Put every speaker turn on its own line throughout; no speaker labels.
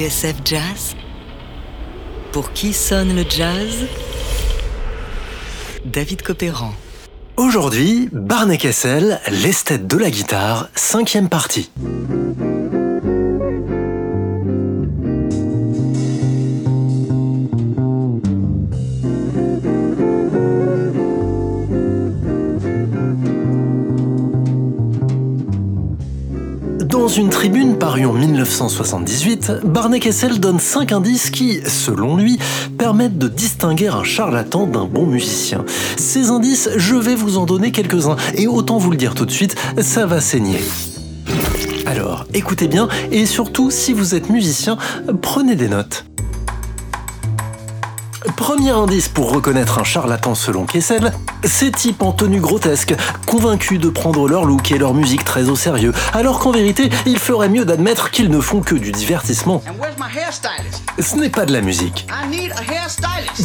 TSF Jazz Pour qui sonne le jazz? David Copéran.
Aujourd'hui, Barney Kessel, l'esthète de la guitare, cinquième partie. En 1978, Barney Kessel donne 5 indices qui, selon lui, permettent de distinguer un charlatan d'un bon musicien. Ces indices, je vais vous en donner quelques-uns, et autant vous le dire tout de suite, ça va saigner. Alors, écoutez bien, et surtout, si vous êtes musicien, prenez des notes. Premier indice pour reconnaître un charlatan selon Kessel, ces types en tenue grotesque, convaincus de prendre leur look et leur musique très au sérieux, alors qu'en vérité, il ferait mieux d'admettre qu'ils ne font que du divertissement. Ce n'est pas de la musique.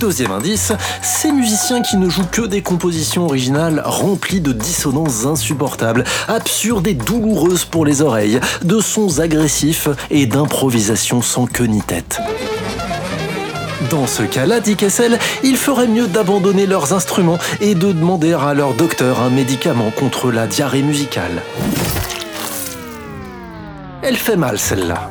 Deuxième indice, ces musiciens qui ne jouent que des compositions originales remplies de dissonances insupportables, absurdes et douloureuses pour les oreilles, de sons agressifs et d'improvisations sans queue ni tête. Dans ce cas-là, dit Kessel, il ferait mieux d'abandonner leurs instruments et de demander à leur docteur un médicament contre la diarrhée musicale. Elle fait mal celle-là.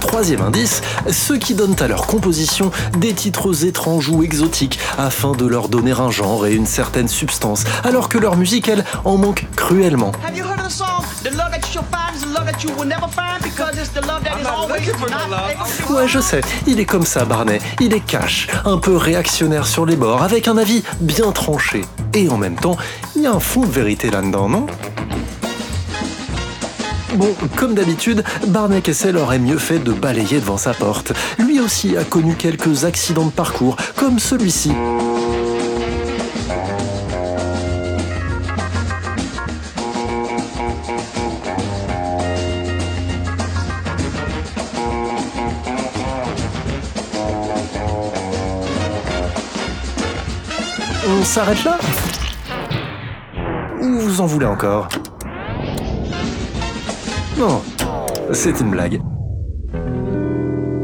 Troisième indice, ceux qui donnent à leur composition des titres étranges ou exotiques afin de leur donner un genre et une certaine substance, alors que leur musique, elle, en manque cruellement. Ouais, je sais, il est comme ça, Barney. Il est cash, un peu réactionnaire sur les bords, avec un avis bien tranché. Et en même temps, il y a un fond de vérité là-dedans, non? Bon, comme d'habitude, Barney Kessel aurait mieux fait de balayer devant sa porte. Lui aussi a connu quelques accidents de parcours, comme celui-ci. S'arrête là Ou vous en voulez encore Non, c'est une blague.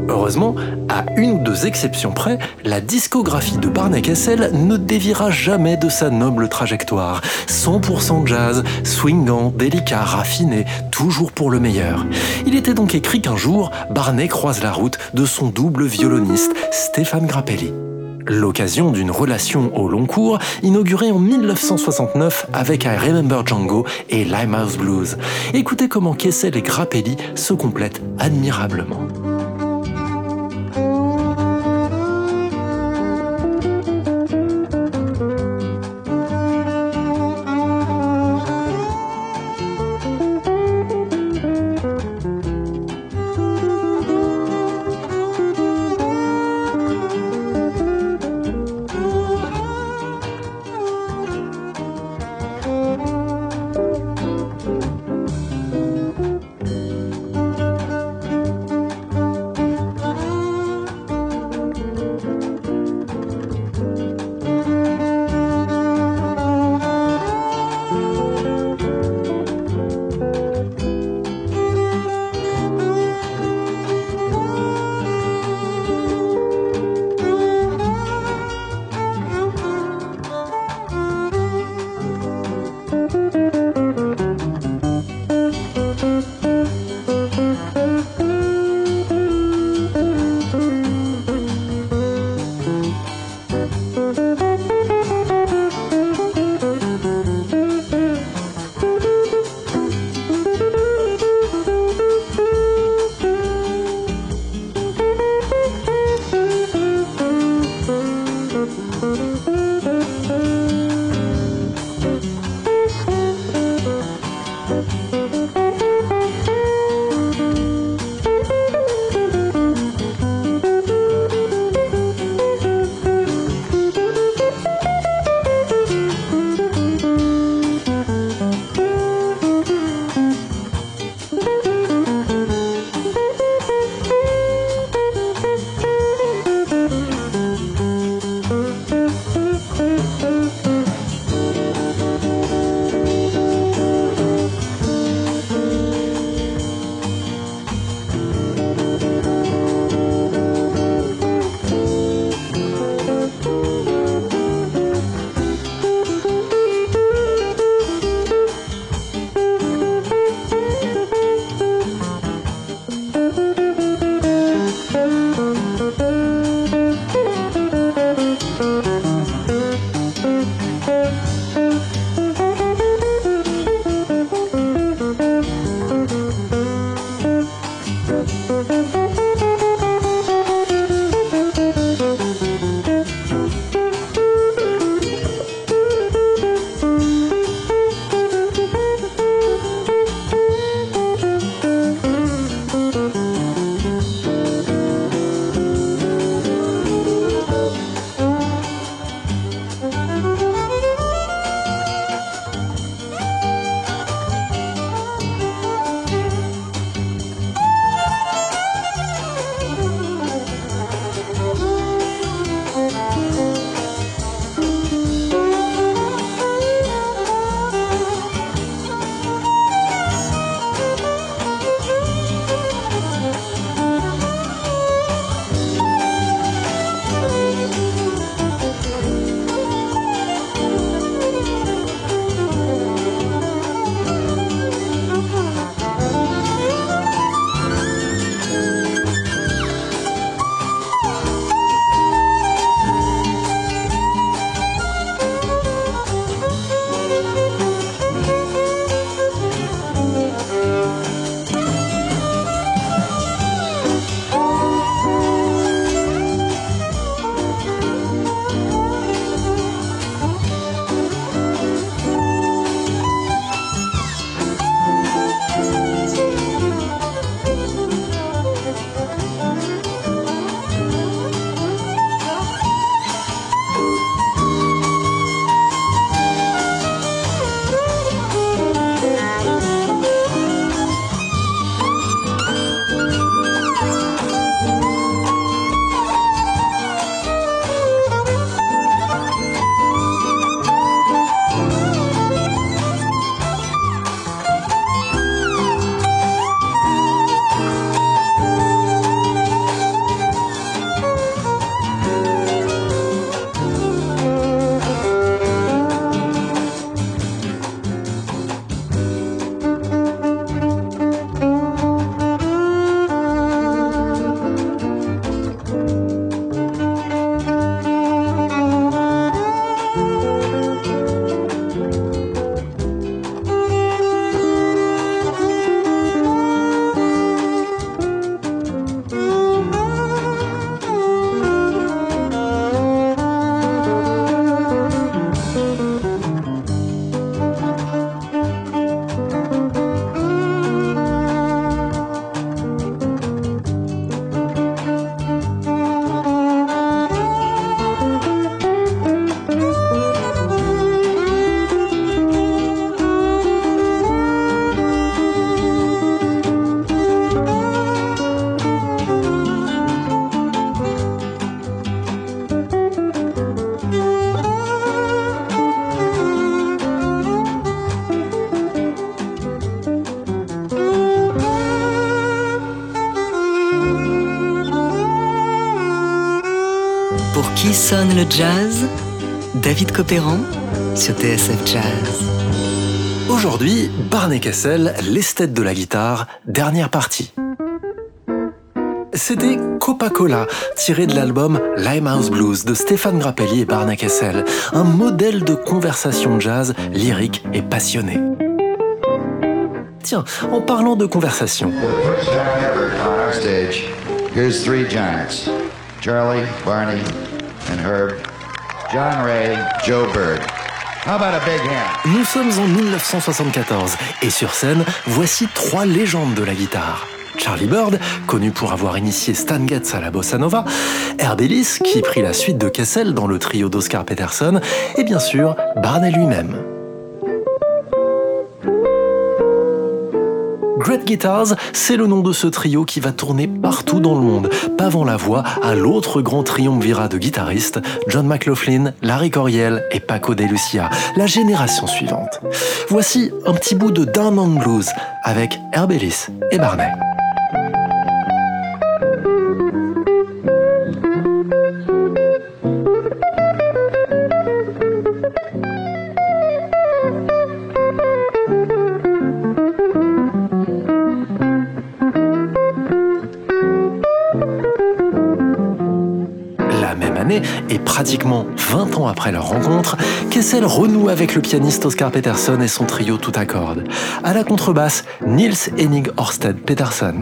Heureusement, à une ou deux exceptions près, la discographie de Barney Kessel ne déviera jamais de sa noble trajectoire. 100% jazz, swingant, délicat, raffiné, toujours pour le meilleur. Il était donc écrit qu'un jour, Barney croise la route de son double violoniste, Stéphane Grappelli l'occasion d'une relation au long cours inaugurée en 1969 avec I Remember Django et Limehouse Blues. Écoutez comment Kessel et Grappelli se complètent admirablement.
Sonne le jazz David Copéran sur TSF Jazz.
Aujourd'hui, Barney Kessel, l'esthète de la guitare, dernière partie. C'était Coca-Cola, tiré de l'album Limehouse Blues de Stéphane Grappelli et Barney Kessel, un modèle de conversation jazz lyrique et passionné. Tiens, en parlant de conversation. Charlie, Barney, Herb, John Ray, Joe Bird. How about a big hand? Nous sommes en 1974 et sur scène, voici trois légendes de la guitare. Charlie Bird, connu pour avoir initié Stan Getz à la bossa nova, Herb Ellis, qui prit la suite de Kessel dans le trio d'Oscar Peterson, et bien sûr Barney lui-même. Great Guitars, c'est le nom de ce trio qui va tourner partout dans le monde, pavant la voie à l'autre grand triumvirat de guitaristes, John McLaughlin, Larry Coriel et Paco de Lucia, la génération suivante. Voici un petit bout de Down on Blues avec Herb Ellis et Barney. et pratiquement 20 ans après leur rencontre, Kessel renoue avec le pianiste Oscar Peterson et son trio tout à cordes. À la contrebasse, Niels Henning Orsted Peterson.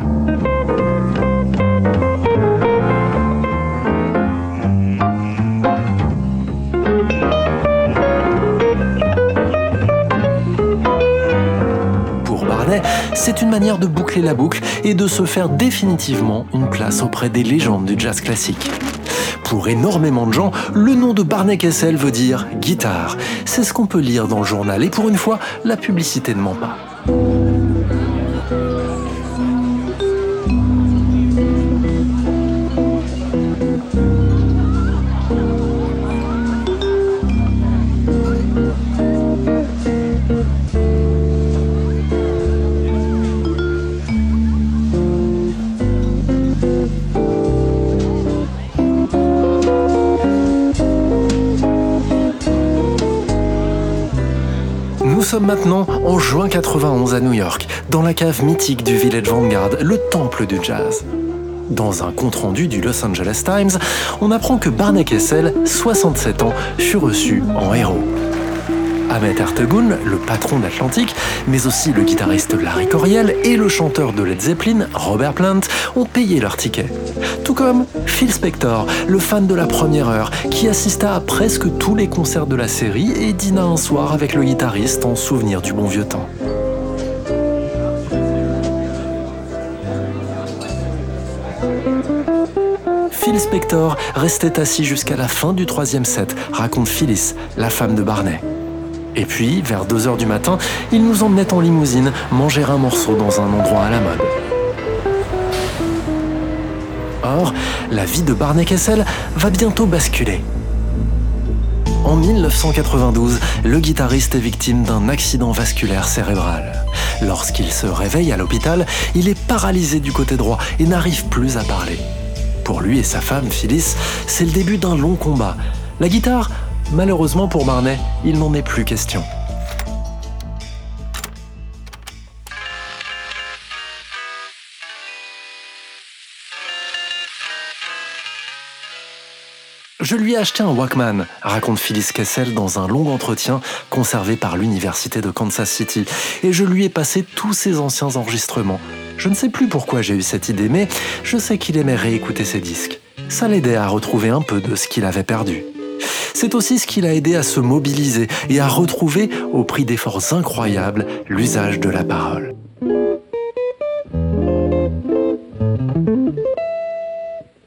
c'est une manière de boucler la boucle et de se faire définitivement une place auprès des légendes du jazz classique. Pour énormément de gens, le nom de Barney Kessel veut dire guitare. C'est ce qu'on peut lire dans le journal et pour une fois, la publicité ne ment pas. Sommes maintenant en juin 91 à New York, dans la cave mythique du Village Vanguard, le temple du jazz. Dans un compte-rendu du Los Angeles Times, on apprend que Barney Kessel, 67 ans, fut reçu en héros. Ahmet Ertegun, le patron d'Atlantic, mais aussi le guitariste Larry Coryell et le chanteur de Led Zeppelin, Robert Plant, ont payé leur ticket. Tout comme Phil Spector, le fan de la première heure, qui assista à presque tous les concerts de la série et dîna un soir avec le guitariste en souvenir du bon vieux temps. Phil Spector restait assis jusqu'à la fin du troisième set, raconte Phyllis, la femme de Barney. Et puis, vers 2 heures du matin, il nous emmenait en limousine manger un morceau dans un endroit à la mode. Or, la vie de Barney Kessel va bientôt basculer. En 1992, le guitariste est victime d'un accident vasculaire cérébral. Lorsqu'il se réveille à l'hôpital, il est paralysé du côté droit et n'arrive plus à parler. Pour lui et sa femme, Phyllis, c'est le début d'un long combat. La guitare, malheureusement pour Barney, il n'en est plus question. Je lui ai acheté un Walkman, raconte Phyllis Kessel dans un long entretien conservé par l'Université de Kansas City, et je lui ai passé tous ses anciens enregistrements. Je ne sais plus pourquoi j'ai eu cette idée, mais je sais qu'il aimait réécouter ses disques. Ça l'aidait à retrouver un peu de ce qu'il avait perdu. C'est aussi ce qui l'a aidé à se mobiliser et à retrouver, au prix d'efforts incroyables, l'usage de la parole.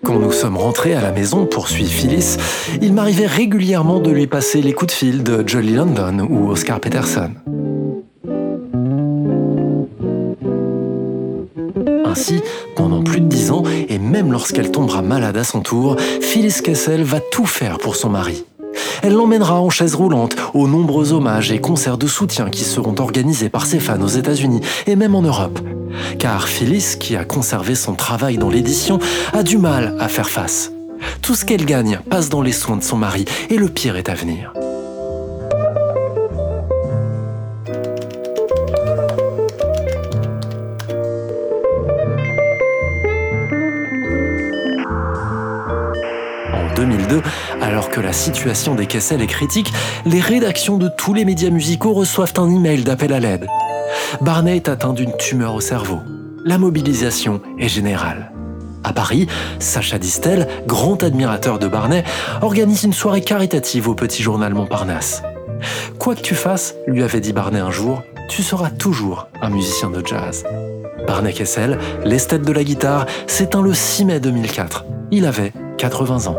Quand nous sommes rentrés à la maison, poursuit Phyllis, il m'arrivait régulièrement de lui passer les coups de fil de Jolly London ou Oscar Peterson. Ainsi, pendant plus de dix ans, et même lorsqu'elle tombera malade à son tour, Phyllis Kessel va tout faire pour son mari. Elle l'emmènera en chaise roulante aux nombreux hommages et concerts de soutien qui seront organisés par ses fans aux États-Unis et même en Europe. Car Phyllis, qui a conservé son travail dans l'édition, a du mal à faire face. Tout ce qu'elle gagne passe dans les soins de son mari et le pire est à venir. La situation des Kessel est critique, les rédactions de tous les médias musicaux reçoivent un email d'appel à l'aide. Barney est atteint d'une tumeur au cerveau. La mobilisation est générale. À Paris, Sacha Distel, grand admirateur de Barney, organise une soirée caritative au petit journal Montparnasse. Quoi que tu fasses, lui avait dit Barney un jour, tu seras toujours un musicien de jazz. Barney Kessel, l'esthète de la guitare, s'éteint le 6 mai 2004. Il avait 80 ans.